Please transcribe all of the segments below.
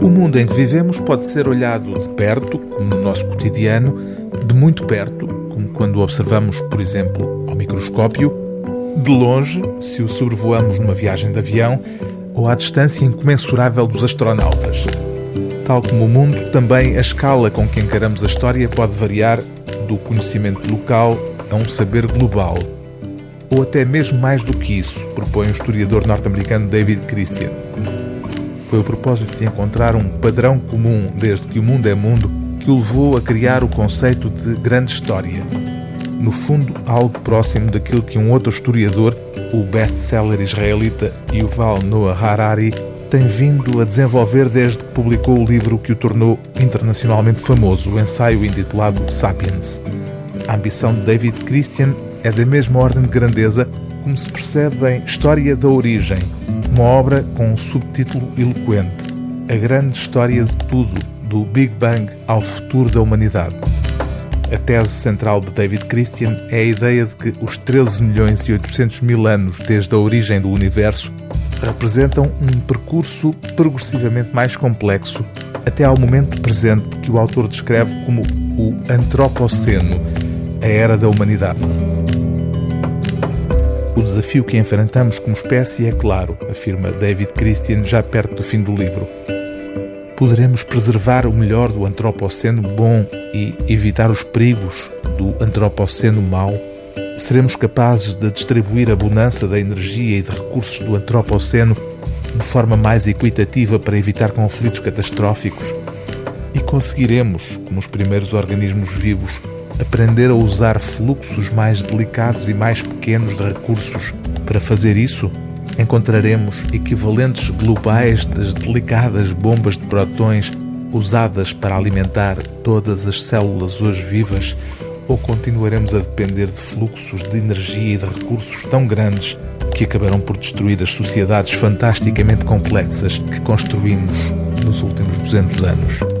O mundo em que vivemos pode ser olhado de perto, como no nosso cotidiano, de muito perto, como quando observamos, por exemplo, ao microscópio, de longe, se o sobrevoamos numa viagem de avião, ou à distância incomensurável dos astronautas. Tal como o mundo, também a escala com que encaramos a história pode variar do conhecimento local a um saber global. Ou até mesmo mais do que isso, propõe o historiador norte-americano David Christian foi o propósito de encontrar um padrão comum desde que o mundo é mundo que o levou a criar o conceito de grande história. No fundo, algo próximo daquilo que um outro historiador, o best-seller israelita Yuval Noah Harari, tem vindo a desenvolver desde que publicou o livro que o tornou internacionalmente famoso, o ensaio intitulado Sapiens. A ambição de David Christian é da mesma ordem de grandeza como se percebe em História da Origem, uma obra com um subtítulo eloquente: A Grande História de Tudo, do Big Bang ao Futuro da Humanidade. A tese central de David Christian é a ideia de que os 13 milhões e 800 mil anos desde a origem do universo representam um percurso progressivamente mais complexo até ao momento presente que o autor descreve como o Antropoceno, a era da humanidade. O desafio que enfrentamos como espécie é claro, afirma David Christian já perto do fim do livro. Poderemos preservar o melhor do antropoceno bom e evitar os perigos do antropoceno mau? Seremos capazes de distribuir a bonança da energia e de recursos do antropoceno de forma mais equitativa para evitar conflitos catastróficos? E conseguiremos, como os primeiros organismos vivos, aprender a usar fluxos mais delicados e mais pequenos de recursos. Para fazer isso, encontraremos equivalentes globais das delicadas bombas de protões usadas para alimentar todas as células hoje vivas, ou continuaremos a depender de fluxos de energia e de recursos tão grandes que acabarão por destruir as sociedades fantasticamente complexas que construímos nos últimos 200 anos?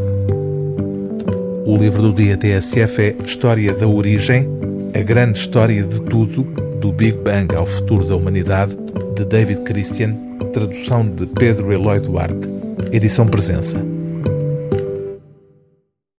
O livro do dia TSF é História da Origem, a grande história de tudo, do Big Bang ao futuro da humanidade, de David Christian, tradução de Pedro Eloy Duarte, edição Presença.